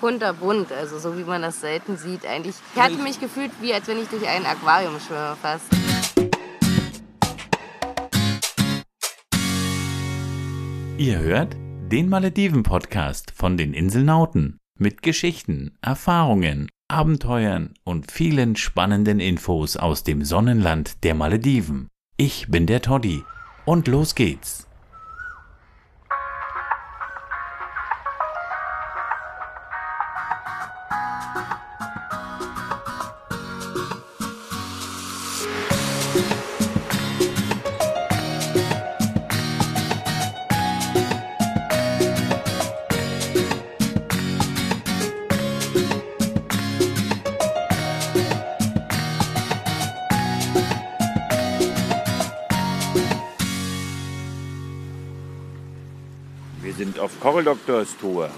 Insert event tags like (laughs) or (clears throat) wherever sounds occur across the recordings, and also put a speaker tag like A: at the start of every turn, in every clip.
A: kunterbunt, also so wie man das selten sieht. Eigentlich, ich hatte mich gefühlt, wie als wenn ich durch ein Aquarium schwimme fast.
B: Ihr hört den Malediven-Podcast von den Inselnauten mit Geschichten, Erfahrungen, Abenteuern und vielen spannenden Infos aus dem Sonnenland der Malediven. Ich bin der Toddy und los geht's.
C: Sind auf Coral Doctors Tour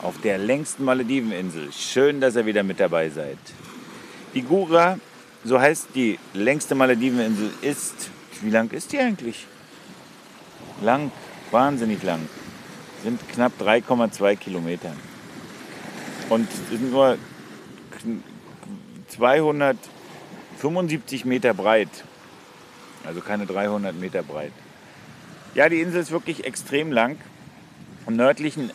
C: auf der längsten Malediveninsel. Schön, dass ihr wieder mit dabei seid. Die Gura, so heißt die längste Malediveninsel, ist. Wie lang ist die eigentlich? Lang, wahnsinnig lang. Sind knapp 3,2 Kilometer. Und sind nur 275 Meter breit. Also keine 300 Meter breit. Ja, die Insel ist wirklich extrem lang. Am nördlichen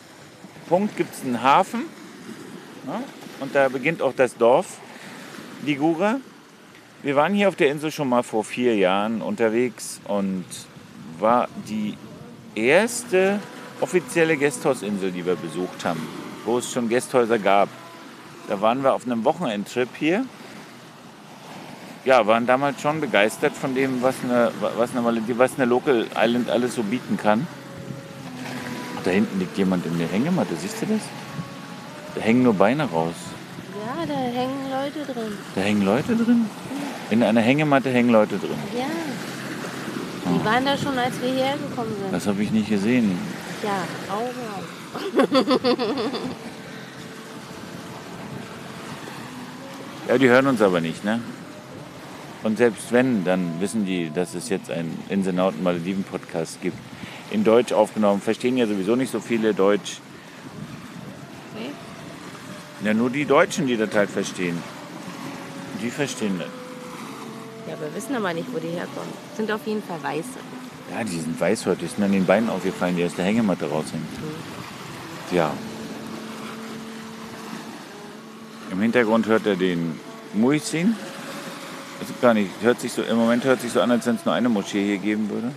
C: Punkt gibt es einen Hafen. Ja, und da beginnt auch das Dorf Ligura. Wir waren hier auf der Insel schon mal vor vier Jahren unterwegs und war die erste offizielle Gasthausinsel, die wir besucht haben, wo es schon Gasthäuser gab. Da waren wir auf einem Wochenendtrip hier. Ja, waren damals schon begeistert von dem, was eine, was eine, was eine Local Island alles so bieten kann. Da hinten liegt jemand in der Hängematte, siehst du das? Da hängen nur Beine raus.
A: Ja, da hängen Leute drin.
C: Da hängen Leute drin? In einer Hängematte hängen Leute drin.
A: Ja. Die waren da schon, als wir hierher gekommen sind.
C: Das habe ich nicht gesehen.
A: Ja, Augen auf. (laughs)
C: Ja, die hören uns aber nicht, ne? Und selbst wenn, dann wissen die, dass es jetzt einen Inselnauten-Malediven-Podcast gibt. In Deutsch aufgenommen. Verstehen ja sowieso nicht so viele Deutsch.
A: Nee?
C: Ja, nur die Deutschen, die das halt verstehen. Die verstehen das.
A: Ja, wir wissen aber nicht, wo die herkommen. Sind auf jeden Fall Weiße.
C: Ja, die sind weißhäutig, sind an den Beinen aufgefallen, die aus der Hängematte raushängen. Ja. Im Hintergrund hört er den Muizzin. Das ist gar nicht, hört sich so, im Moment hört sich so an, als wenn es nur eine Moschee hier geben würde.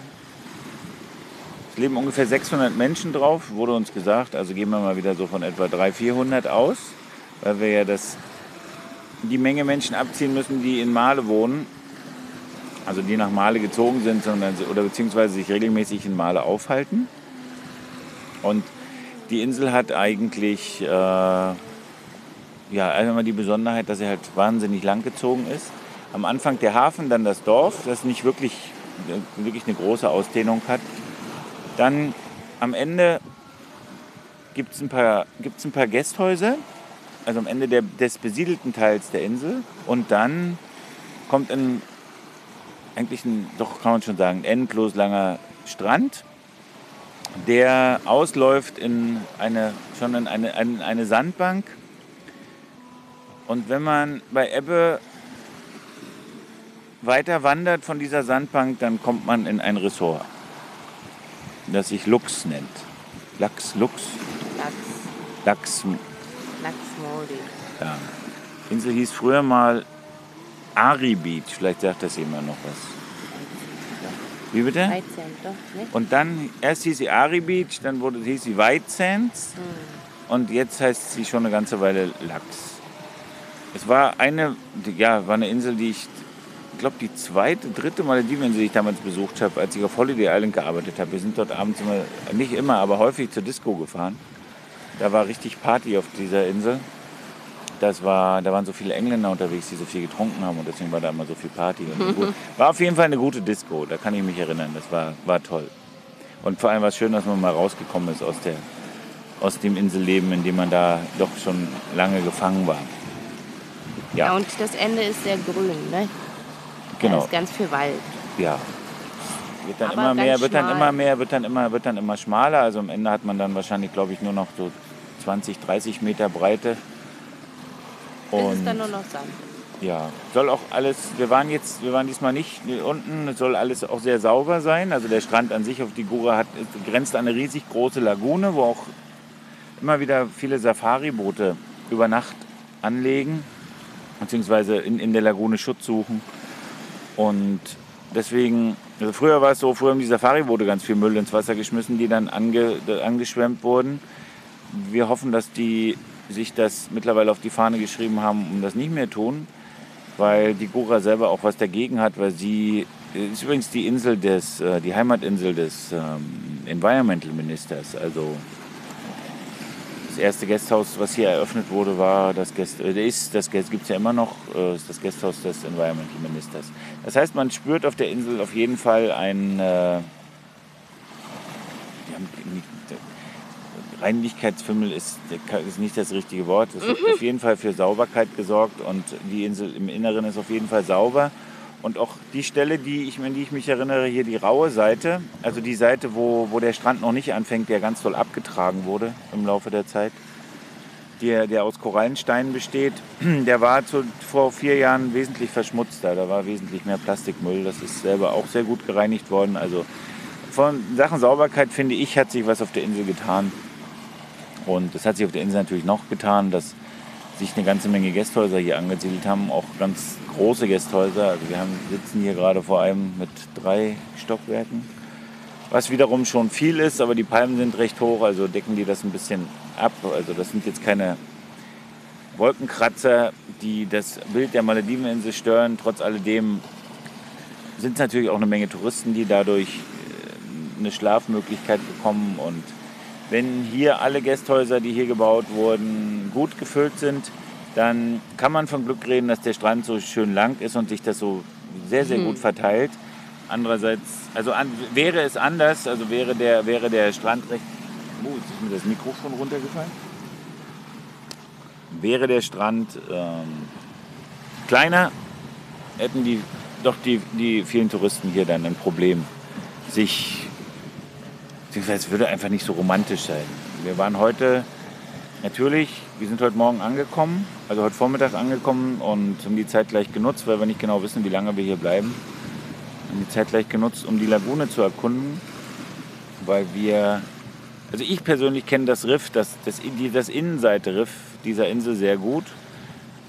C: Es leben ungefähr 600 Menschen drauf, wurde uns gesagt. Also gehen wir mal wieder so von etwa 300, 400 aus, weil wir ja das, die Menge Menschen abziehen müssen, die in Male wohnen. Also die nach Male gezogen sind, sondern, oder beziehungsweise sich regelmäßig in Male aufhalten. Und die Insel hat eigentlich äh, ja, einmal die Besonderheit, dass sie halt wahnsinnig lang gezogen ist. Am Anfang der Hafen, dann das Dorf, das nicht wirklich, wirklich eine große Ausdehnung hat. Dann am Ende gibt es ein, paar- gibt's ein paar Gästhäuser, also am Ende der, des besiedelten Teils der Insel. Und dann kommt ein, eigentlich ein, doch kann man schon sagen, endlos langer Strand, der ausläuft in eine, schon in eine, in eine Sandbank. Und wenn man bei Ebbe weiter wandert von dieser Sandbank, dann kommt man in ein Ressort, das sich Lux nennt. Lachs, Lux,
A: Lachs,
C: Lachs,
A: Lachs Moldy.
C: ja. Die Insel hieß früher mal Ari Beach, vielleicht sagt das jemand noch was. Wie bitte?
A: 13, doch, ne?
C: Und dann, erst hieß sie Ari Beach, dann wurde, hieß sie White Sands und jetzt heißt sie schon eine ganze Weile Lachs. Es war eine, ja, war eine Insel, die ich glaube, die zweite, dritte Malediveninsel, die ich damals besucht habe, als ich auf Holiday Island gearbeitet habe. Wir sind dort abends immer, nicht immer, aber häufig zur Disco gefahren. Da war richtig Party auf dieser Insel. Das war, da waren so viele Engländer unterwegs, die so viel getrunken haben und deswegen war da immer so viel Party. Gut. (laughs) War auf jeden Fall eine gute Disco, da kann ich mich erinnern. Das war, war toll. Und vor allem war es schön, dass man mal rausgekommen ist aus, der, aus dem Inselleben, in dem man da doch schon lange gefangen war.
A: Ja.
C: Ja,
A: und das Ende ist sehr grün, ne? Da
C: genau.
A: ist ganz viel Wald.
C: Ja. Wird dann
A: Aber
C: immer mehr, wird dann immer mehr, wird dann immer, wird dann immer schmaler. Also am Ende hat man dann wahrscheinlich, glaube ich, nur noch so 20, 30 Meter Breite.
A: Und ist dann nur noch Sand.
C: Ja, soll auch alles, wir waren jetzt, wir waren diesmal nicht unten, es soll alles auch sehr sauber sein. Also der Strand an sich auf die Gura hat, grenzt an eine riesig große Lagune, wo auch immer wieder viele Safari-Boote über Nacht anlegen, beziehungsweise in, in der Lagune Schutz suchen. Und deswegen, also früher war es so, früher haben die Safari-Boote ganz viel Müll ins Wasser geschmissen, die dann ange, angeschwemmt wurden. Wir hoffen, dass die sich das mittlerweile auf die Fahne geschrieben haben, um das nicht mehr tun, weil die Gora selber auch was dagegen hat, weil sie ist übrigens die Insel des, äh, die Heimatinsel des ähm, Environmental Ministers, also das erste Gasthaus, was hier eröffnet wurde, war das Gast, äh, ist das gibt es ja immer noch, äh, ist das Gasthaus des Environmental Ministers. Das heißt, man spürt auf der Insel auf jeden Fall ein äh, Reinlichkeitsfimmel ist, ist nicht das richtige Wort. Es wird mhm. auf jeden Fall für Sauberkeit gesorgt und die Insel im Inneren ist auf jeden Fall sauber. Und auch die Stelle, die ich, an die ich mich erinnere, hier die raue Seite, also die Seite, wo, wo der Strand noch nicht anfängt, der ganz toll abgetragen wurde im Laufe der Zeit, der, der aus Korallensteinen besteht, (clears throat) der war zu, vor vier Jahren wesentlich verschmutzter. Da war wesentlich mehr Plastikmüll. Das ist selber auch sehr gut gereinigt worden. Also von Sachen Sauberkeit, finde ich, hat sich was auf der Insel getan. Und es hat sich auf der Insel natürlich noch getan, dass sich eine ganze Menge Gästhäuser hier angesiedelt haben, auch ganz große Gästhäuser. Also wir haben, sitzen hier gerade vor einem mit drei Stockwerken, was wiederum schon viel ist, aber die Palmen sind recht hoch, also decken die das ein bisschen ab. Also das sind jetzt keine Wolkenkratzer, die das Bild der Malediveninsel stören. Trotz alledem sind es natürlich auch eine Menge Touristen, die dadurch äh, eine Schlafmöglichkeit bekommen und wenn hier alle Gästhäuser, die hier gebaut wurden, gut gefüllt sind, dann kann man von Glück reden, dass der Strand so schön lang ist und sich das so sehr, sehr mhm. gut verteilt. Andererseits, also an, wäre es anders, also wäre der, wäre der Strand recht. Oh, jetzt ist mir das Mikrofon runtergefallen. Wäre der Strand ähm, kleiner, hätten die doch die, die vielen Touristen hier dann ein Problem, sich beziehungsweise es würde einfach nicht so romantisch sein. Wir waren heute natürlich, wir sind heute Morgen angekommen, also heute Vormittag angekommen und haben die Zeit gleich genutzt, weil wir nicht genau wissen, wie lange wir hier bleiben. Haben die Zeit gleich genutzt, um die Lagune zu erkunden, weil wir, also ich persönlich kenne das Riff, das, das, das Innenseite-Riff dieser Insel sehr gut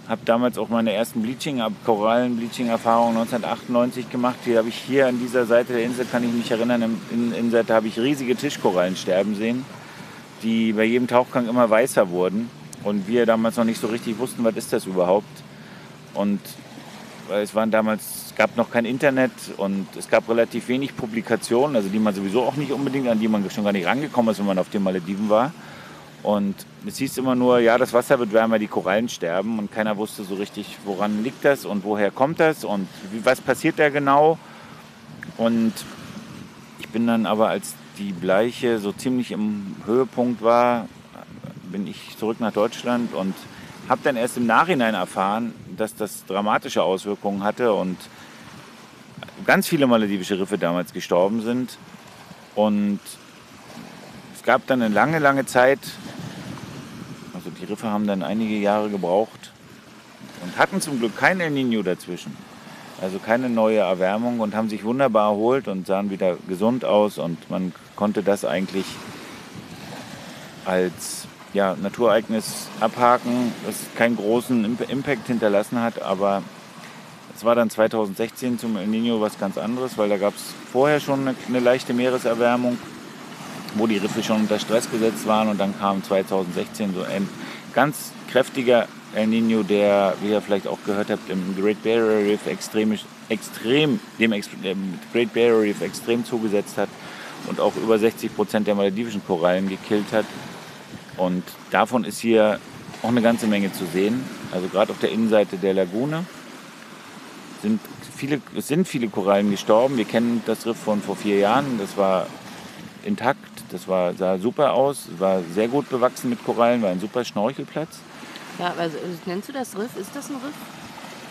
C: habe damals auch meine ersten Bleaching, Korallen-Bleaching-Erfahrungen 1998 gemacht. Die habe ich hier an dieser Seite der Insel, kann ich mich erinnern, in der Innenseite habe ich riesige Tischkorallen sterben sehen, die bei jedem Tauchgang immer weißer wurden. Und wir damals noch nicht so richtig wussten, was ist das überhaupt. Und es waren damals, gab noch kein Internet und es gab relativ wenig Publikationen, also die man sowieso auch nicht unbedingt, an die man schon gar nicht rangekommen ist, wenn man auf den Malediven war. Und es hieß immer nur, ja, das Wasser wird wärmer, die Korallen sterben. Und keiner wusste so richtig, woran liegt das und woher kommt das und was passiert da genau. Und ich bin dann aber, als die Bleiche so ziemlich im Höhepunkt war, bin ich zurück nach Deutschland und habe dann erst im Nachhinein erfahren, dass das dramatische Auswirkungen hatte und ganz viele maledivische Riffe damals gestorben sind. Und es gab dann eine lange, lange Zeit, die Riffe haben dann einige Jahre gebraucht und hatten zum Glück kein El Nino dazwischen. Also keine neue Erwärmung und haben sich wunderbar erholt und sahen wieder gesund aus und man konnte das eigentlich als ja, Naturereignis abhaken, das keinen großen Impact hinterlassen hat, aber es war dann 2016 zum El Nino was ganz anderes, weil da gab es vorher schon eine, eine leichte Meereserwärmung, wo die Riffe schon unter Stress gesetzt waren und dann kam 2016 so ein ganz kräftiger El Nino, der, wie ihr vielleicht auch gehört habt, im Great Barrier Reef extrem, extrem dem, Great Barrier Reef extrem zugesetzt hat und auch über 60 Prozent der maledivischen Korallen gekillt hat. Und davon ist hier auch eine ganze Menge zu sehen. Also gerade auf der Innenseite der Lagune sind viele, sind viele Korallen gestorben. Wir kennen das Riff von vor vier Jahren. Das war intakt. Das war, sah super aus, war sehr gut bewachsen mit Korallen, war ein super Schnorchelplatz.
A: Ja, also nennst du das Riff? Ist das ein Riff?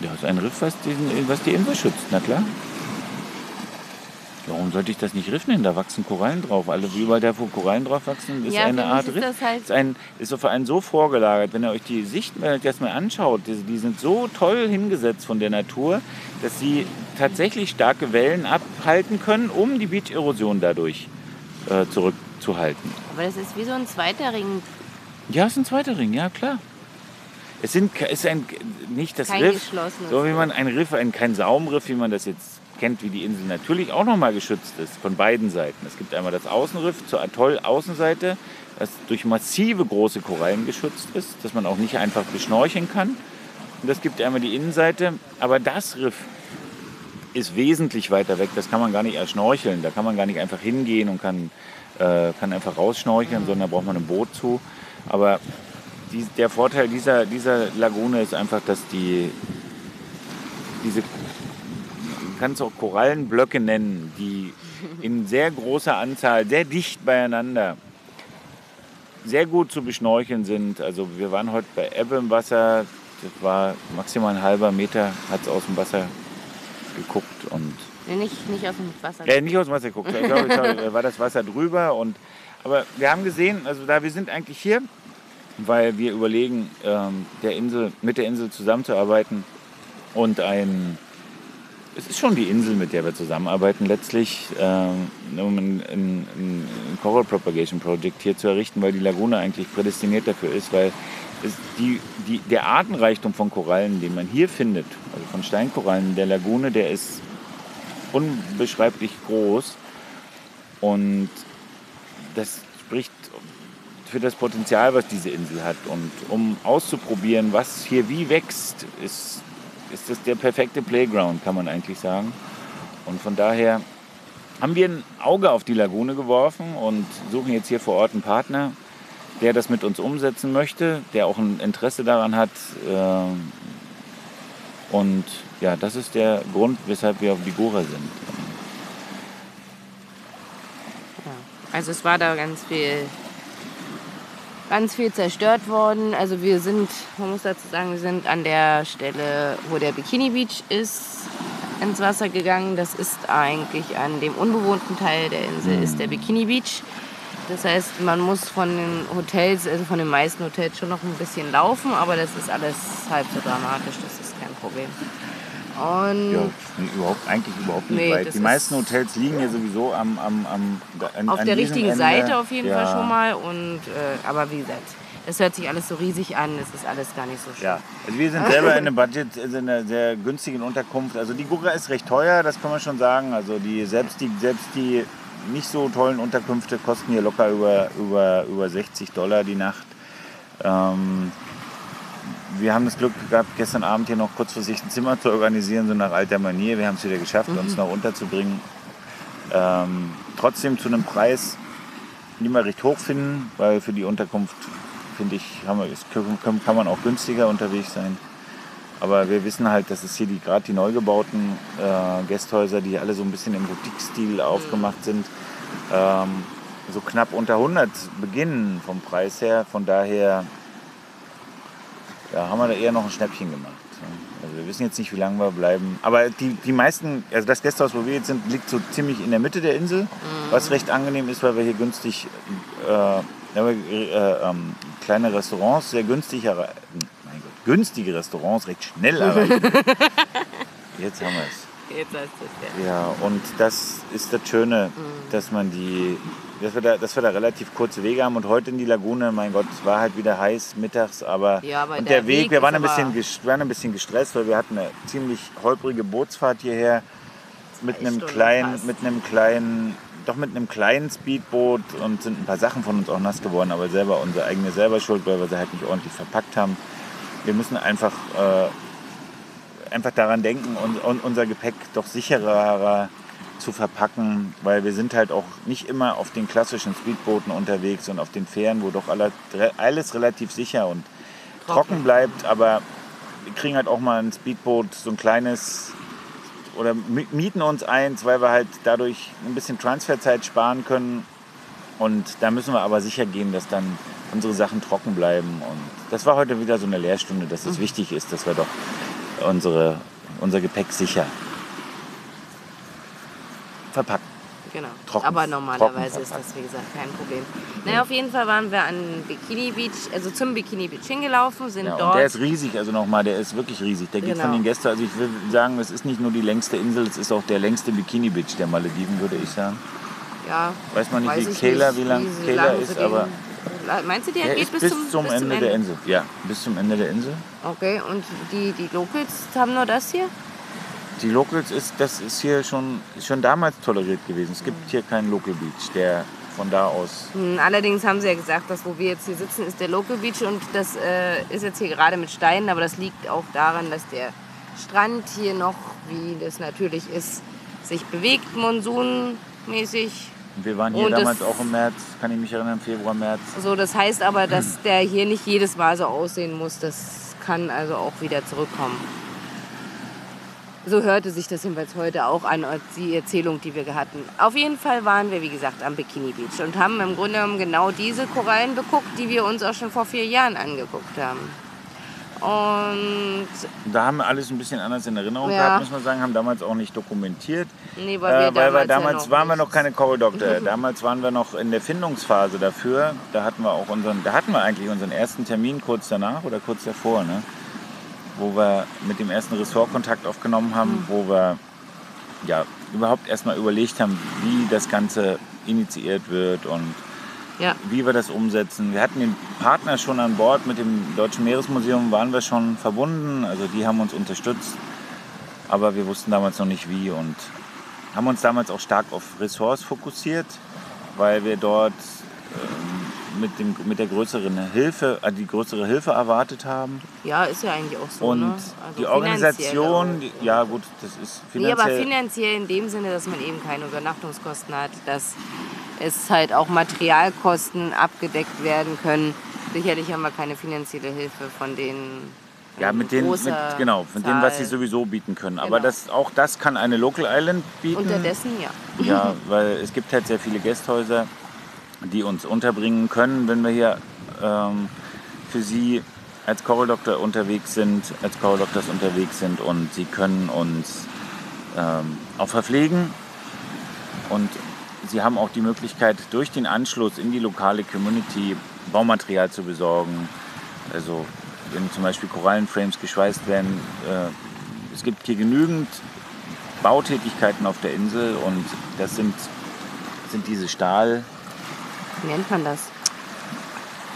C: Ja, das ist ein Riff, was, diesen, was die Insel schützt, na klar. Warum sollte ich das nicht Riff nennen? Da wachsen Korallen drauf. Alle, wie überall da, wo Korallen drauf wachsen, ist
A: Ja,
C: eine Art
A: ist
C: Riff.
A: das halt-
C: ist, ein, ist so für einen so vorgelagert. Wenn ihr euch die Sicht jetzt mal anschaut, die, die sind so toll hingesetzt von der Natur, dass sie tatsächlich starke Wellen abhalten können, um die Beach-Erosion dadurch äh, zurückzuhalten.
A: Aber das ist wie so ein zweiter Ring.
C: Ja, es ist ein zweiter Ring, ja klar. Es sind, ist ein, nicht das
A: Kein
C: Riff, so wie man ein Riff, ein, kein Saumriff, wie man das jetzt kennt, wie die Insel natürlich auch nochmal geschützt ist, von beiden Seiten. Es gibt einmal das Außenriff zur Atoll-Außenseite, das durch massive große Korallen geschützt ist, dass man auch nicht einfach beschnorcheln kann. Und es gibt einmal die Innenseite, aber das Riff ist wesentlich weiter weg. Das kann man gar nicht erschnorcheln. Da kann man gar nicht einfach hingehen und kann, äh, kann einfach rausschnorcheln, sondern da braucht man ein Boot zu. Aber die, der Vorteil dieser, dieser Lagune ist einfach, dass die diese du kannst auch Korallenblöcke nennen, die in sehr großer Anzahl, sehr dicht beieinander, sehr gut zu beschnorcheln sind. Also wir waren heute bei Ebbe im Wasser, das war maximal ein halber Meter, hat es aus dem Wasser geguckt und
A: nicht, nicht aus dem Wasser.
C: äh, nicht aus dem Wasser geguckt, ich glaube, (laughs) da war das Wasser drüber. Und, aber wir haben gesehen, also da wir sind eigentlich hier, weil wir überlegen, ähm, der Insel, mit der Insel zusammenzuarbeiten und ein, es ist schon die Insel, mit der wir zusammenarbeiten, letztlich ähm, um ein, ein, ein Coral Propagation Project hier zu errichten, weil die Lagune eigentlich prädestiniert dafür ist, weil die, die, der Artenreichtum von Korallen, den man hier findet, also von Steinkorallen in der Lagune, der ist unbeschreiblich groß. Und das spricht für das Potenzial, was diese Insel hat. Und um auszuprobieren, was hier wie wächst, ist, ist das der perfekte Playground, kann man eigentlich sagen. Und von daher haben wir ein Auge auf die Lagune geworfen und suchen jetzt hier vor Ort einen Partner, der das mit uns umsetzen möchte, der auch ein Interesse daran hat. ähm, Und ja, das ist der Grund, weshalb wir auf Vigora sind.
A: Also es war da ganz viel, ganz viel zerstört worden. Also wir sind, man muss dazu sagen, wir sind an der Stelle, wo der Bikini Beach ist, ins Wasser gegangen. Das ist eigentlich an dem unbewohnten Teil der Insel, ist der Bikini Beach. Das heißt, man muss von den Hotels, also von den meisten Hotels schon noch ein bisschen laufen, aber das ist alles halb so dramatisch, das ist kein Problem. Und
C: Ja, überhaupt, eigentlich überhaupt nicht
A: Nee,
C: weit. Die
A: ist-
C: meisten Hotels liegen ja sowieso am, am, am an,
A: auf
C: an
A: der richtigen
C: Ende.
A: Seite auf jeden
C: ja.
A: Fall schon mal. Und, äh, aber wie gesagt, es hört sich alles so riesig an, es ist alles gar nicht so schön.
C: Ja, also wir sind selber in einem Budget, in einer sehr günstigen Unterkunft. Also die Gurra ist recht teuer, das kann man schon sagen. Also die, selbst, die, selbst die nicht so tollen Unterkünfte kosten hier locker über, über, über 60 Dollar die Nacht. Ähm, wir haben das Glück gehabt, gestern Abend hier noch kurzfristig ein Zimmer zu organisieren, so nach alter Manier. Wir haben es wieder geschafft, uns noch unterzubringen. Ähm, trotzdem zu einem Preis, den wir recht hoch finden, weil für die Unterkunft, finde ich, haben wir, kann man auch günstiger unterwegs sein. Aber wir wissen halt, dass es hier die, gerade die neu gebauten äh, Gästhäuser, die alle so ein bisschen im Boutique-Stil aufgemacht sind, ähm, so knapp unter 100 beginnen vom Preis her. Von daher ja, haben wir da eher noch ein Schnäppchen gemacht. Also wir wissen jetzt nicht, wie lange wir bleiben. Aber die, die meisten, also das Gästehaus, wo wir jetzt sind, liegt so ziemlich in der Mitte der Insel, was recht angenehm ist, weil wir hier günstig, äh, ja, wir, äh, ähm, kleine Restaurants sehr günstig erreichen. Günstige Restaurants recht schnell erreichen. (laughs) jetzt haben wir es.
A: Jetzt heißt es ja.
C: Ja, und das ist das Schöne, dass man die, dass wir, da, dass wir da relativ kurze Wege haben. Und heute in die Lagune, mein Gott, es war halt wieder heiß mittags, aber,
A: Ja, aber
C: und
A: der
C: der, Weg,
A: Weg
C: wir waren ein, bisschen, ges- waren ein bisschen gestresst, weil wir hatten eine ziemlich holprige Bootsfahrt hierher mit einem
A: Stunden
C: kleinen,
A: fast.
C: mit einem kleinen, doch mit einem kleinen Speedboot und sind ein paar Sachen von uns auch nass geworden, aber selber unsere eigene selber Schuld, weil wir sie halt nicht ordentlich verpackt haben. Wir müssen einfach äh, einfach daran denken, un, un, unser Gepäck doch sicherer zu verpacken, weil wir sind halt auch nicht immer auf den klassischen Speedbooten unterwegs und auf den Fähren, wo doch alle, alles relativ sicher und trocken bleibt, aber wir kriegen halt auch mal ein Speedboot, so ein kleines oder mi- mieten uns eins, weil wir halt dadurch ein bisschen Transferzeit sparen können und da müssen wir aber sicher gehen, dass dann unsere Sachen trocken bleiben und das war heute wieder so eine Lehrstunde, dass es wichtig ist, dass wir doch unsere, unser Gepäck sicher verpacken.
A: Genau.
C: Trocken-
A: Aber normalerweise ist das, wie gesagt, kein Problem. Naja, auf jeden Fall waren wir an Bikini Beach, also zum Bikini Beach hingelaufen, sind
C: Ja, und
A: dort.
C: der ist riesig, also nochmal, der ist wirklich riesig. Der geht
A: Genau.
C: von den Gästen, also ich will sagen, es ist nicht nur die längste Insel, es ist auch der längste Bikini Beach der Malediven, würde ich sagen.
A: Ja,
C: Weiß man nicht,
A: weiß
C: wie Kehler, wie lang Kehler
A: lang
C: ist, aber
A: Meinst du, der,
C: der
A: geht
C: ist
A: bis, zum, bis
C: Ende, der Insel. Ja, bis zum Ende der Insel.
A: Okay, und die, die Locals haben nur das hier?
C: Die Locals ist, das ist hier schon, ist schon damals toleriert gewesen. Es gibt hier keinen Local Beach, der von da aus.
A: Hm, Allerdings haben sie ja gesagt, dass wo wir jetzt hier sitzen, ist der Local Beach und das äh, ist jetzt hier gerade mit Steinen, aber das liegt auch daran, dass der Strand hier noch, wie das natürlich ist, sich bewegt, monsunmäßig.
C: Wir waren hier
A: Und das-
C: damals auch im März, kann ich mich erinnern, Februar, März.
A: So, das heißt aber, dass der hier nicht jedes Mal so aussehen muss. Das kann also auch wieder zurückkommen. So hörte sich das jedenfalls heute auch an, als die Erzählung, die wir hatten. Auf jeden Fall waren wir, wie gesagt, am Bikini Beach und haben im Grunde genommen genau diese Korallen beguckt, die wir uns auch schon vor vier Jahren angeguckt haben. Und
C: da haben wir alles ein bisschen anders in Erinnerung
A: Ja.
C: gehabt, muss man sagen, haben damals auch nicht dokumentiert.
A: nee, weil wir
C: Äh, weil wir
A: damals,
C: damals
A: ja
C: waren wir
A: nicht-
C: noch keine Coral Doctor. (laughs) damals waren wir noch in der Findungsphase dafür. Da hatten wir auch unseren, da hatten wir eigentlich unseren ersten Termin kurz danach oder kurz davor, ne? wo wir mit dem ersten Ressort Kontakt aufgenommen haben,
A: Mhm.
C: wo wir ja überhaupt erstmal überlegt haben, wie das Ganze initiiert wird und
A: Ja,
C: wie wir das umsetzen. Wir hatten den Partner schon an Bord, mit dem Deutschen Meeresmuseum waren wir schon verbunden, also die haben uns unterstützt, aber wir wussten damals noch nicht wie und haben uns damals auch stark auf Ressorts fokussiert, weil wir dort ähm, mit, dem, mit der größeren Hilfe, äh, die größere Hilfe erwartet haben
A: ja, ist ja eigentlich auch so.
C: und
A: ne? Also
C: die
A: finanziell
C: Organisation, die, ja gut, das ist
A: Nee, aber
C: finanziell,
A: finanziell in dem Sinne, dass man eben keine Übernachtungskosten hat, dass es halt auch Materialkosten abgedeckt werden können. Sicherlich haben wir keine finanzielle Hilfe von den
C: ja, mit den, mit, genau, mit dem, was sie
A: Zahl.
C: sowieso bieten können. Aber
A: Genau.
C: das, auch das kann eine Local Island bieten.
A: Unterdessen ja.
C: Ja, weil es gibt halt sehr viele Gästhäuser, die uns unterbringen können, wenn wir hier ähm, für sie als Coral Doctor unterwegs sind, als Coral Doctors unterwegs sind und sie können uns ähm, auch verpflegen und sie haben auch die Möglichkeit durch den Anschluss in die lokale Community Baumaterial zu besorgen. Also wenn zum Beispiel Korallenframes geschweißt werden, äh, es gibt hier genügend Bautätigkeiten auf der Insel und das sind, sind diese Stahl,
A: Wie nennt man das?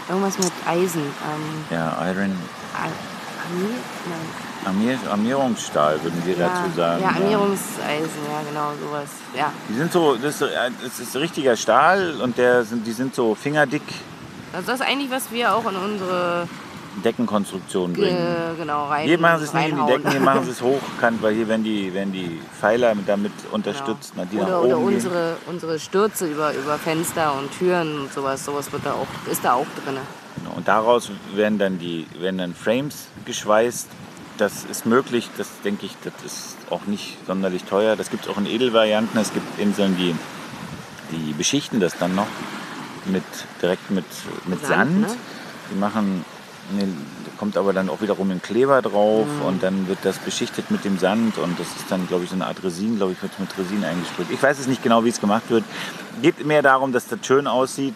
A: Irgendwas mit Eisen. Ähm,
C: ja, Iron,
A: A- Armee? Nein.
C: Armier, Armierungsstahl würden wir
A: Ja,
C: dazu sagen.
A: ja, Armierungseisen, ja genau, sowas. Ja.
C: Die sind so, das ist, das ist richtiger Stahl und der sind, die sind so fingerdick
A: Also das ist eigentlich, was wir auch in unsere
C: Deckenkonstruktion bringen.
A: äh, genau, rein,
C: Hier machen sie es nicht in die. Decken, hier machen sie es hochkant, weil hier werden die, werden die Pfeiler mit- damit unterstützt,
A: Genau. Oder,
C: nach
A: oder
C: oben gehen.
A: unsere, unsere Stürze über, über Fenster und Türen und sowas, sowas wird da auch, ist da auch drin.
C: Genau, Und daraus werden dann die werden dann Frames geschweißt. Das ist möglich, das denke ich, das ist auch nicht sonderlich teuer. Das gibt es auch in Edelvarianten. Es gibt Inseln, die, die beschichten das dann noch mit, direkt mit, mit
A: Sand,
C: Sand.
A: ne?
C: Die machen, ne, kommt aber dann auch wiederum ein Kleber drauf
A: Mhm.
C: und dann wird das beschichtet mit dem Sand und das ist dann, glaube ich, so eine Art Resin, glaube ich, wird mit Resin eingesprüht. Ich weiß es nicht genau, wie es gemacht wird. Geht mehr darum, dass das schön aussieht,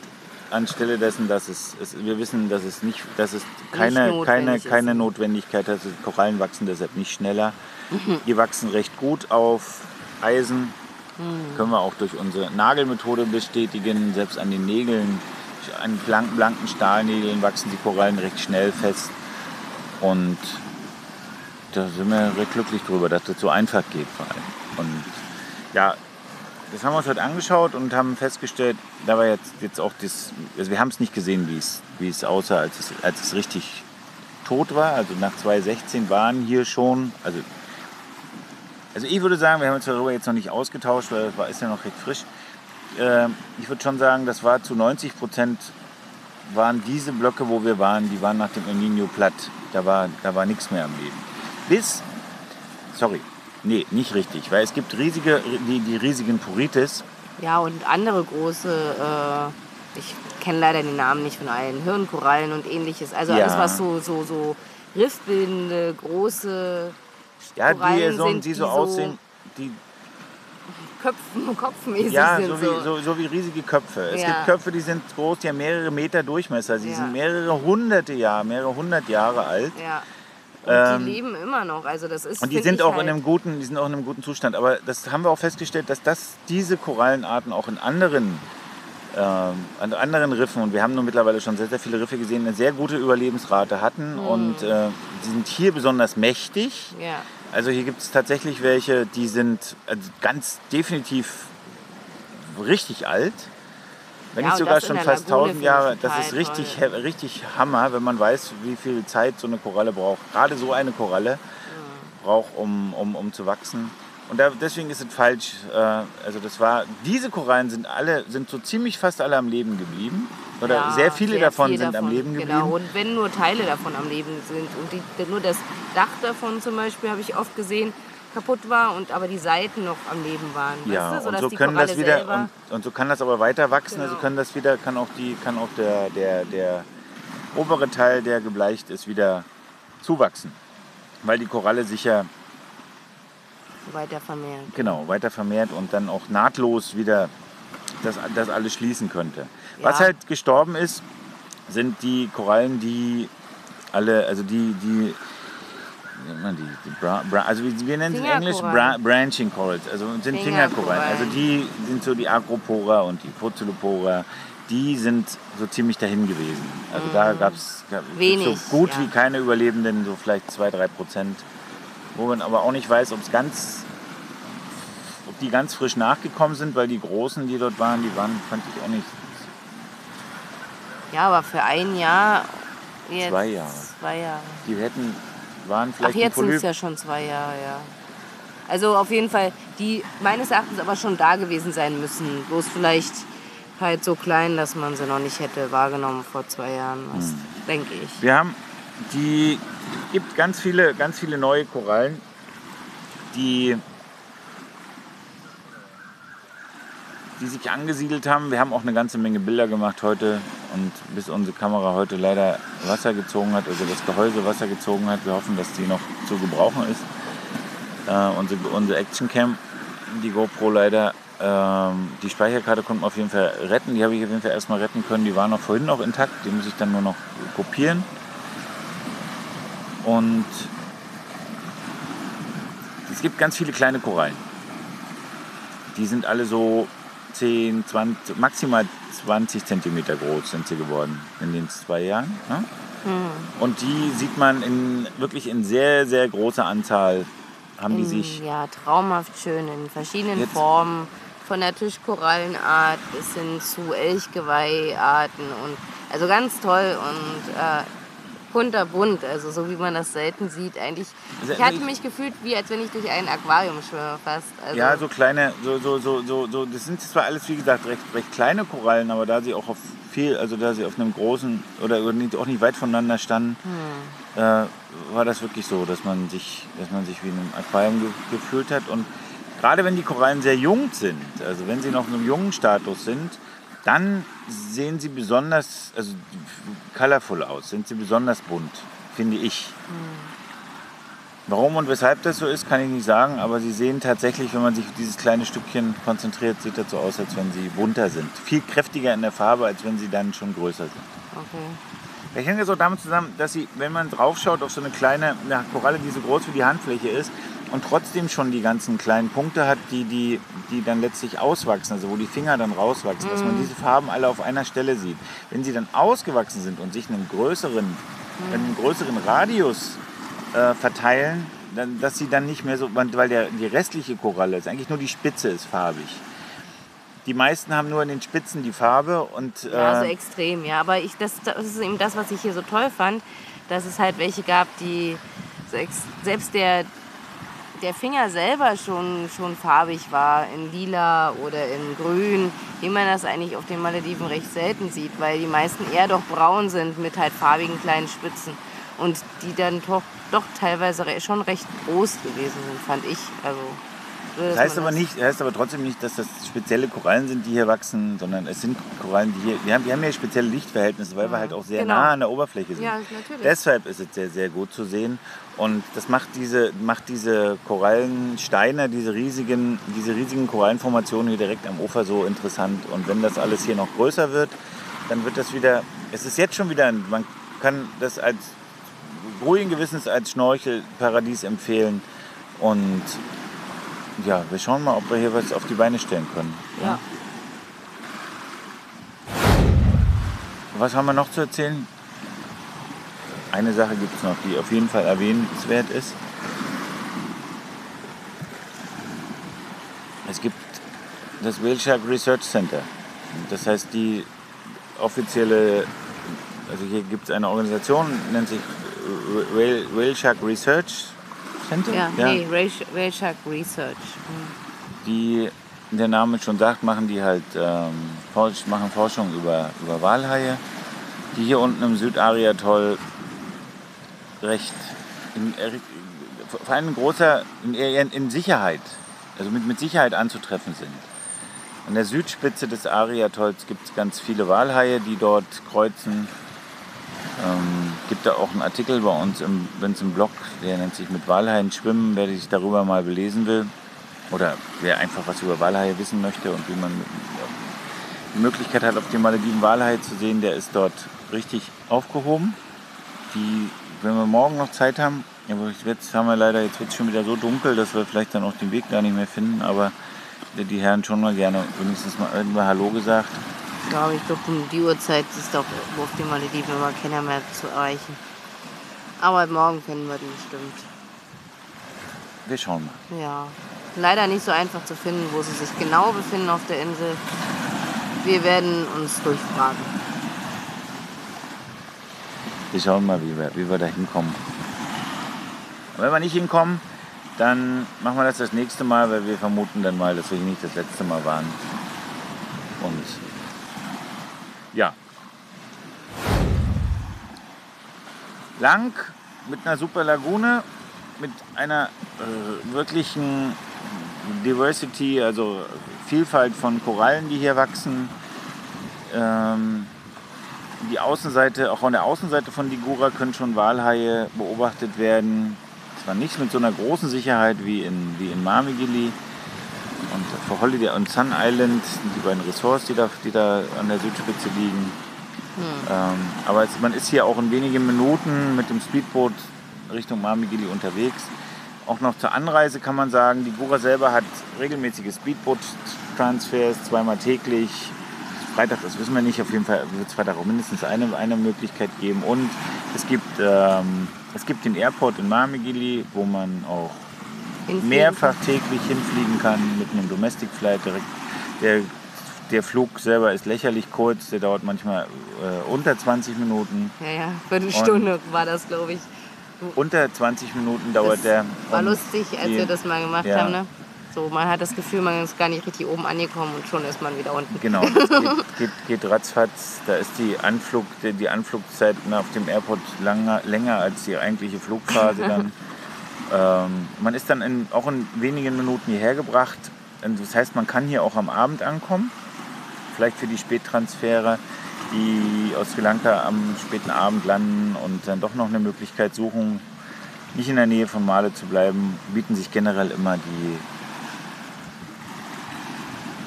C: anstelle dessen, dass es, es wir wissen, dass es nicht, dass es keine,
A: notwendig
C: keine,
A: ist.
C: keine Notwendigkeit hat. Korallen wachsen deshalb nicht schneller.
A: Mhm.
C: Die wachsen recht gut auf Eisen.
A: Mhm.
C: Können wir auch durch unsere Nagelmethode bestätigen. Selbst an den Nägeln, an blanken, blanken Stahlnägeln wachsen die Korallen recht schnell fest. Und da sind wir recht glücklich drüber, dass das so einfach geht vor allem. Und ja, das haben wir uns heute angeschaut und haben festgestellt, da war jetzt, jetzt auch das, also wir haben es nicht gesehen, wie es, wie es aussah, als es, als es richtig tot war. Also nach 2016 waren hier schon, also, also ich würde sagen, wir haben uns darüber jetzt noch nicht ausgetauscht, weil es war, ist ja noch recht frisch. Ähm, ich würde schon sagen, das war zu 90 Prozent waren diese Blöcke, wo wir waren, die waren nach dem El Nino platt. Da war, da war nichts mehr am Leben. Bis, sorry, nee, nicht richtig, weil es gibt riesige, die, die riesigen Purites.
A: Ja, und andere große, äh, ich kenne leider den Namen nicht von allen, Hirnkorallen und ähnliches. Also
C: Ja.
A: alles, was so, so, so riffbildende, große
C: Ja, die so,
A: sind,
C: die so
A: die so-
C: aussehen, die,
A: Köpfen, (laughs) kopfmäßig
C: Ja,
A: sind.
C: so wie, so, so wie riesige Köpfe. Es
A: Ja.
C: gibt Köpfe, die sind groß, die haben mehrere Meter Durchmesser. Sie
A: Ja.
C: sind mehrere hunderte Jahre, mehrere hundert Jahre alt.
A: Ja. Und
C: Ähm,
A: die leben immer noch. Also das ist.
C: Und die sind auch
A: halt,
C: in einem guten, die sind auch in einem guten Zustand. Aber das haben wir auch festgestellt, dass das, diese Korallenarten auch in anderen, ähm, an anderen Riffen, und wir haben nun mittlerweile schon sehr, sehr viele Riffe gesehen, eine sehr gute Überlebensrate hatten.
A: Mhm.
C: Und äh, die sind hier besonders mächtig.
A: Ja.
C: Also hier gibt es tatsächlich welche, die sind also ganz definitiv richtig alt. Wenn
A: Ja,
C: nicht sogar schon fast
A: Lagune
C: 1000 Jahre. Das ist richtig,
A: toll.
C: richtig Hammer, wenn man weiß, wie viel Zeit so eine Koralle braucht. Gerade so eine Koralle braucht, um, um, um zu wachsen. Und da, deswegen ist es falsch. Äh, also das war, diese Korallen sind alle, sind so ziemlich fast alle am Leben geblieben. Oder
A: Ja,
C: sehr viele
A: sehr
C: davon
A: viel
C: sind am
A: davon,
C: Leben geblieben.
A: Genau, und wenn nur Teile davon am Leben sind und die, nur das Dach davon zum Beispiel, habe ich oft gesehen, kaputt war und aber die Seiten noch am Leben waren.
C: Ja,
A: weißt du?
C: und so können das wieder und, und so kann das aber weiter wachsen. Also
A: Genau.
C: können das wieder, kann auch die, kann auch der, der, der obere Teil, der gebleicht ist, wieder zuwachsen. Weil die Koralle sich ja
A: weiter vermehren.
C: genau weiter vermehrt und dann auch nahtlos wieder das, das alles schließen könnte. Was
A: Ja.
C: halt gestorben ist, sind die Korallen, die alle, also die, die, wie nennt man die, die bra, bra, also wir, nennen sie in Englisch bra. Branching Corals, also sind
A: Fingerkorallen.
C: Also die sind so die Agropora und die Pozulopora, die sind so ziemlich dahin gewesen. Also da gab es so
A: Mm.
C: Gut
A: ja.
C: wie keine Überlebenden, so vielleicht 2-3 Prozent, wo man aber auch nicht weiß, ob es ganz ob die ganz frisch nachgekommen sind, weil die Großen, die dort waren, die waren, fand ich auch nicht.
A: Ja, aber für ein Jahr. Jetzt
C: Zwei Jahre.
A: Zwei Jahre.
C: Die hätten, waren
A: Ach,
C: vielleicht ein
A: jetzt sind es ja schon zwei Jahre, ja. Also auf jeden Fall, die meines Erachtens aber schon da gewesen sein müssen. Bloß vielleicht halt so klein, dass man sie noch nicht hätte wahrgenommen vor zwei Jahren. Was
C: Hm.
A: denke ich.
C: Wir haben, die gibt ganz viele, ganz viele neue Korallen, die, die sich angesiedelt haben. Wir haben auch eine ganze Menge Bilder gemacht heute und bis unsere Kamera heute leider Wasser gezogen hat, also das Gehäuse Wasser gezogen hat. Wir hoffen, dass die noch zu gebrauchen ist. Äh, unsere, unsere Actioncam, die GoPro leider. Ähm, die Speicherkarte konnte man auf jeden Fall retten. Die habe ich auf jeden Fall erstmal retten können. Die war noch vorhin noch intakt. Die muss ich dann nur noch kopieren. Und es gibt ganz viele kleine Korallen. Die sind alle so 10, 20, maximal 20 Zentimeter groß sind sie geworden in den zwei Jahren. Ne? Und die sieht man in, wirklich in sehr, sehr großer Anzahl. Haben die
A: In,
C: sich
A: ja, traumhaft schön in verschiedenen
C: Jetzt-
A: Formen. Von der Tischkorallenart bis hin zu Elchgeweiharten und also ganz toll und äh, kunterbunt, also so wie man das selten sieht. Eigentlich, ich hatte
C: ich-
A: mich gefühlt, wie als wenn ich durch ein Aquarium schwimme fast. Also,
C: Ja, so kleine, so, so, so, so, so, das sind zwar alles, wie gesagt, recht, recht kleine Korallen, aber da sie auch auf viel, also da sie auf einem großen oder auch nicht weit voneinander standen,
A: Hm.
C: äh, war das wirklich so, dass man sich, dass man sich wie in einem Aquarium ge gefühlt hat. Und gerade wenn die Korallen sehr jung sind, also wenn sie noch in einem jungen Status sind, dann sehen sie besonders, also colorful aus, sind sie besonders bunt, finde ich. Warum und weshalb das so ist, kann ich nicht sagen, aber sie sehen tatsächlich, wenn man sich auf dieses kleine Stückchen konzentriert, sieht das so aus, als wenn sie bunter sind. Viel kräftiger in der Farbe, als wenn sie dann schon größer sind.
A: okay.
C: Das hängt jetzt auch damit zusammen, dass sie, wenn man draufschaut auf so eine kleine ja, Koralle, die so groß wie die Handfläche ist und trotzdem schon die ganzen kleinen Punkte hat, die, die, die dann letztlich auswachsen, also wo die Finger dann rauswachsen, dass man diese Farben alle auf einer Stelle sieht. Wenn sie dann ausgewachsen sind und sich einen größeren, einen größeren Radius äh, verteilen, dann, dass sie dann nicht mehr so, weil der, die restliche Koralle ist, eigentlich nur die Spitze ist farbig. Die meisten haben nur in den Spitzen die Farbe und
A: Ja, so
C: äh,
A: extrem, ja. Aber ich, das, das ist eben das, was ich hier so toll fand, dass es halt welche gab, die selbst der, der Finger selber schon, schon farbig war, in lila oder in grün, wie man das eigentlich auf den Malediven recht selten sieht, weil die meisten eher doch braun sind mit halt farbigen kleinen Spitzen und die dann doch, doch teilweise schon recht groß gewesen sind, fand ich. Also,
C: Das heißt aber nicht, heißt aber trotzdem nicht, dass das spezielle Korallen sind, die hier wachsen, sondern es sind Korallen, die hier. Wir haben, wir haben hier spezielle Lichtverhältnisse, weil wir halt auch sehr
A: Genau.
C: nah an der Oberfläche sind.
A: Ja, natürlich.
C: Deshalb ist es sehr, sehr gut zu sehen. Und das macht diese, macht diese Korallensteine, diese riesigen, diese riesigen Korallenformationen hier direkt am Ufer so interessant. Und wenn das alles hier noch größer wird, dann wird das wieder. Es ist jetzt schon wieder. Man kann das als ruhigen Gewissens als Schnorchelparadies empfehlen. Und ja, wir schauen mal, ob wir hier was auf die Beine stellen können.
A: Ja.
C: Was haben wir noch zu erzählen? Eine Sache gibt es noch, die auf jeden Fall erwähnenswert ist. Es gibt das Whale Shark Research Center. Das heißt, die offizielle, also hier gibt es eine Organisation, nennt sich Whale Shark Research Center.
A: Ja, nee, Whale Whale Shark Research. Mhm.
C: die, wie der Name schon sagt, machen die halt ähm, machen Forschung über, über Walhaie, die hier unten im Südariatoll recht, in, äh, vor allem in großer, in, in, in Sicherheit, also mit, mit Sicherheit anzutreffen sind. An der Südspitze des Ariatolls gibt es ganz viele Walhaie, die dort kreuzen. Ähm, gibt da auch einen Artikel bei uns, wenn es im Blog, der nennt sich mit Walhaien schwimmen, wer sich darüber mal belesen will. Oder wer einfach was über Walhaie wissen möchte und wie man die Möglichkeit hat, auf den Malediven Walhaie zu sehen, der ist dort richtig aufgehoben. Die, wenn wir morgen noch Zeit haben, jetzt haben wir leider, jetzt wird es schon wieder so dunkel, dass wir vielleicht dann auch den Weg gar nicht mehr finden, aber die Herren schon mal gerne wenigstens mal irgendwann Hallo gesagt.
A: Glaube, ich glaube, um die Uhrzeit ist doch auf den Malediven immer keiner mehr zu erreichen. Aber morgen finden wir die bestimmt.
C: Wir schauen mal.
A: Ja. Leider nicht so einfach zu finden, wo sie sich genau befinden auf der Insel. Wir werden uns durchfragen.
C: Wir schauen mal, wie wir, wie wir da hinkommen. Und wenn wir nicht hinkommen, dann machen wir das das nächste Mal, weil wir vermuten dann mal, dass wir hier nicht das letzte Mal waren. Und ja. Lang mit einer super Lagune, mit einer äh, wirklichen Diversity, also Vielfalt von Korallen, die hier wachsen. Ähm, die Außenseite, auch an der Außenseite von Ligura können schon Walhaie beobachtet werden. Zwar nicht mit so einer großen Sicherheit wie in, wie in Marmigili und vor Holiday und Sun Island, sind die beiden Ressorts, die da, die da an der Südspitze liegen. Ähm, aber es, man ist hier auch in wenigen Minuten mit dem Speedboot Richtung Marmigili unterwegs. Auch noch zur Anreise kann man sagen, die Gura selber hat regelmäßige Speedboot-Transfers, zweimal täglich. Freitag, das wissen wir nicht, auf jeden Fall wird es Freitag auch mindestens eine, eine Möglichkeit geben. Und es gibt, ähm, es gibt den Airport in Marmigili, wo man auch
A: Hinfliegen.
C: mehrfach täglich hinfliegen kann mit einem Domestic Flight direkt. Der, der Flug selber ist lächerlich kurz, der dauert manchmal äh, unter 20 Minuten.
A: Ja, ja, Viertelstunde war das, glaube ich.
C: Unter 20 Minuten dauert
A: Das
C: der.
A: war lustig, als
C: die-
A: wir das mal gemacht
C: ja.
A: haben. Ne? So, man hat das Gefühl, man ist gar nicht richtig oben angekommen und schon ist man wieder unten.
C: Genau, (laughs) es geht, geht, geht ratzfatz. Da ist die, Anflug, die, die Anflugzeit auf dem Airport langer, länger als die eigentliche Flugphase dann. (laughs) ähm, man ist dann in, auch in wenigen Minuten hierher gebracht. Und Das heißt, man kann hier auch am Abend ankommen. Vielleicht für die Spättransfere, die aus Sri Lanka am späten Abend landen und dann doch noch eine Möglichkeit suchen, nicht in der Nähe von Male zu bleiben, bieten sich generell immer die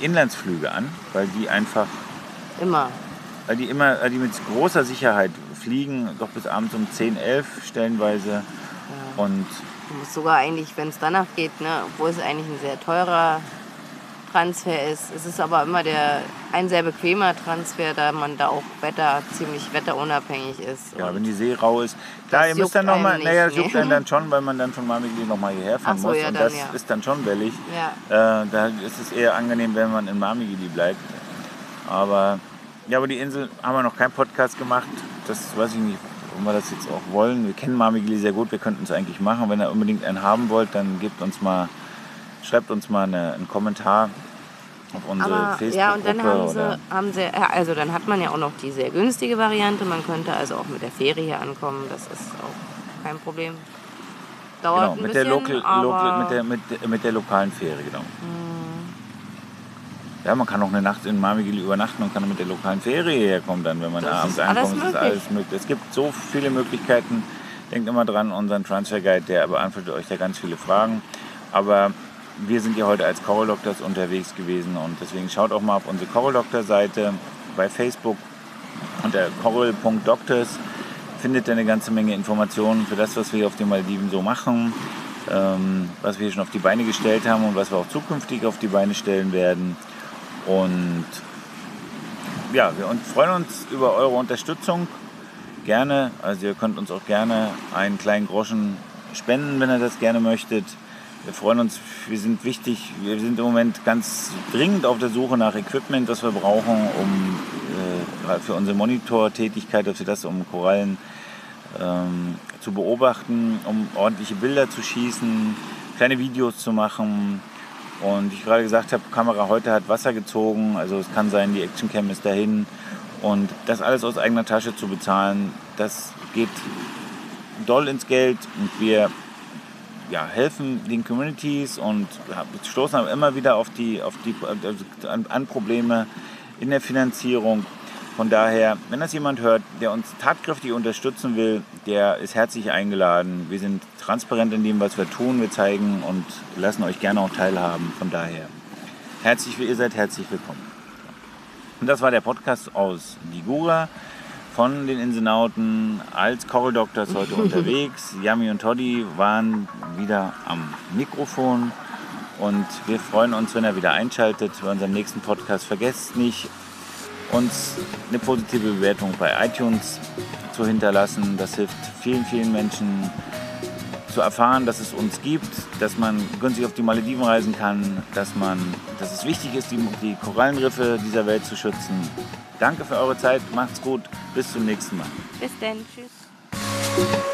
C: Inlandsflüge an, weil die einfach
A: Immer.
C: weil die immer, weil die mit großer Sicherheit fliegen, doch bis abends um 10, 11 stellenweise. Und
A: Du musst sogar eigentlich, wenn es danach geht, ne, obwohl es eigentlich ein sehr teurer Transfer ist, es ist aber immer der, ein sehr bequemer Transfer, da man da auch Wetter, ziemlich wetterunabhängig ist.
C: ja, wenn die See rau ist, klar, ihr müsst dann
A: juckt
C: nochmal, naja, das juckt
A: nee.
C: einen dann schon, weil man dann von Marmigli nochmal hierher fahren
A: so,
C: muss.
A: ja,
C: und
A: dann,
C: das
A: ja.
C: ist dann schon wellig.
A: ja,
C: Äh, da ist es eher angenehm, wenn man in Marmigili bleibt. Aber ja, aber die Insel haben wir noch keinen Podcast gemacht. Das weiß ich nicht, ob wir das jetzt auch wollen. Wir kennen Marmigili sehr gut, wir könnten es eigentlich machen. Wenn ihr unbedingt einen haben wollt, dann gebt uns mal, schreibt uns mal eine, einen Kommentar auf unsere
A: aber
C: Facebook-Gruppe.
A: ja, und dann haben sie, haben sie, also dann hat man ja auch noch die sehr günstige Variante. Man könnte also auch mit der Fähre hier ankommen, das ist auch kein Problem. Dauert
C: Genau,
A: ein
C: mit
A: bisschen,
C: der, Local, Local, mit, der, mit, mit der lokalen Fähre, genau. Ja, man kann auch eine Nacht in Marmigil übernachten und kann mit der lokalen Fähre hierher kommen, dann, wenn man
A: Das
C: abends ankommt. Das ist
A: möglich.
C: alles möglich. Es gibt so viele Möglichkeiten. Denkt immer dran, unseren Transfer Guide, der beantwortet euch da ganz viele Fragen. Aber wir sind ja heute als Coral Doctors unterwegs gewesen und deswegen schaut auch mal auf unsere Coral Doctor Seite bei Facebook unter coral.doctors findet ihr eine ganze Menge Informationen für das, was wir hier auf den Malediven so machen, ähm, was wir schon auf die Beine gestellt haben und was wir auch zukünftig auf die Beine stellen werden. Und ja, wir freuen uns über eure Unterstützung. Gerne, also ihr könnt uns auch gerne einen kleinen Groschen spenden, wenn ihr das gerne möchtet. Wir freuen uns, wir sind wichtig, wir sind im Moment ganz dringend auf der Suche nach Equipment, das wir brauchen, um äh, für unsere Monitortätigkeit, dass wir das um Korallen ähm, zu beobachten, um ordentliche Bilder zu schießen, kleine Videos zu machen. Und wie ich gerade gesagt habe, Kamera heute hat Wasser gezogen, also es kann sein, die Actioncam ist dahin. Und das alles aus eigener Tasche zu bezahlen, das geht doll ins Geld und wir ja, helfen den Communities und stoßen aber immer wieder auf die, auf die also an Probleme in der Finanzierung. Von daher, wenn das jemand hört, der uns tatkräftig unterstützen will, der ist herzlich eingeladen. Wir sind transparent in dem, was wir tun. Wir zeigen und lassen euch gerne auch teilhaben. Von daher, herzlich, ihr seid herzlich willkommen. Und das war der Podcast aus Ligura von den Insenauten als Coral Doctors heute (laughs) unterwegs. Yami und Toddy waren wieder am Mikrofon und wir freuen uns, wenn ihr wieder einschaltet bei unserem nächsten Podcast. Vergesst nicht, uns eine positive Bewertung bei iTunes zu hinterlassen. Das hilft vielen, vielen Menschen zu erfahren, dass es uns gibt, dass man günstig auf die Malediven reisen kann, dass, man, dass es wichtig ist, die, die Korallenriffe dieser Welt zu schützen. Danke für eure Zeit, macht's gut, bis zum nächsten Mal.
A: Bis dann, tschüss.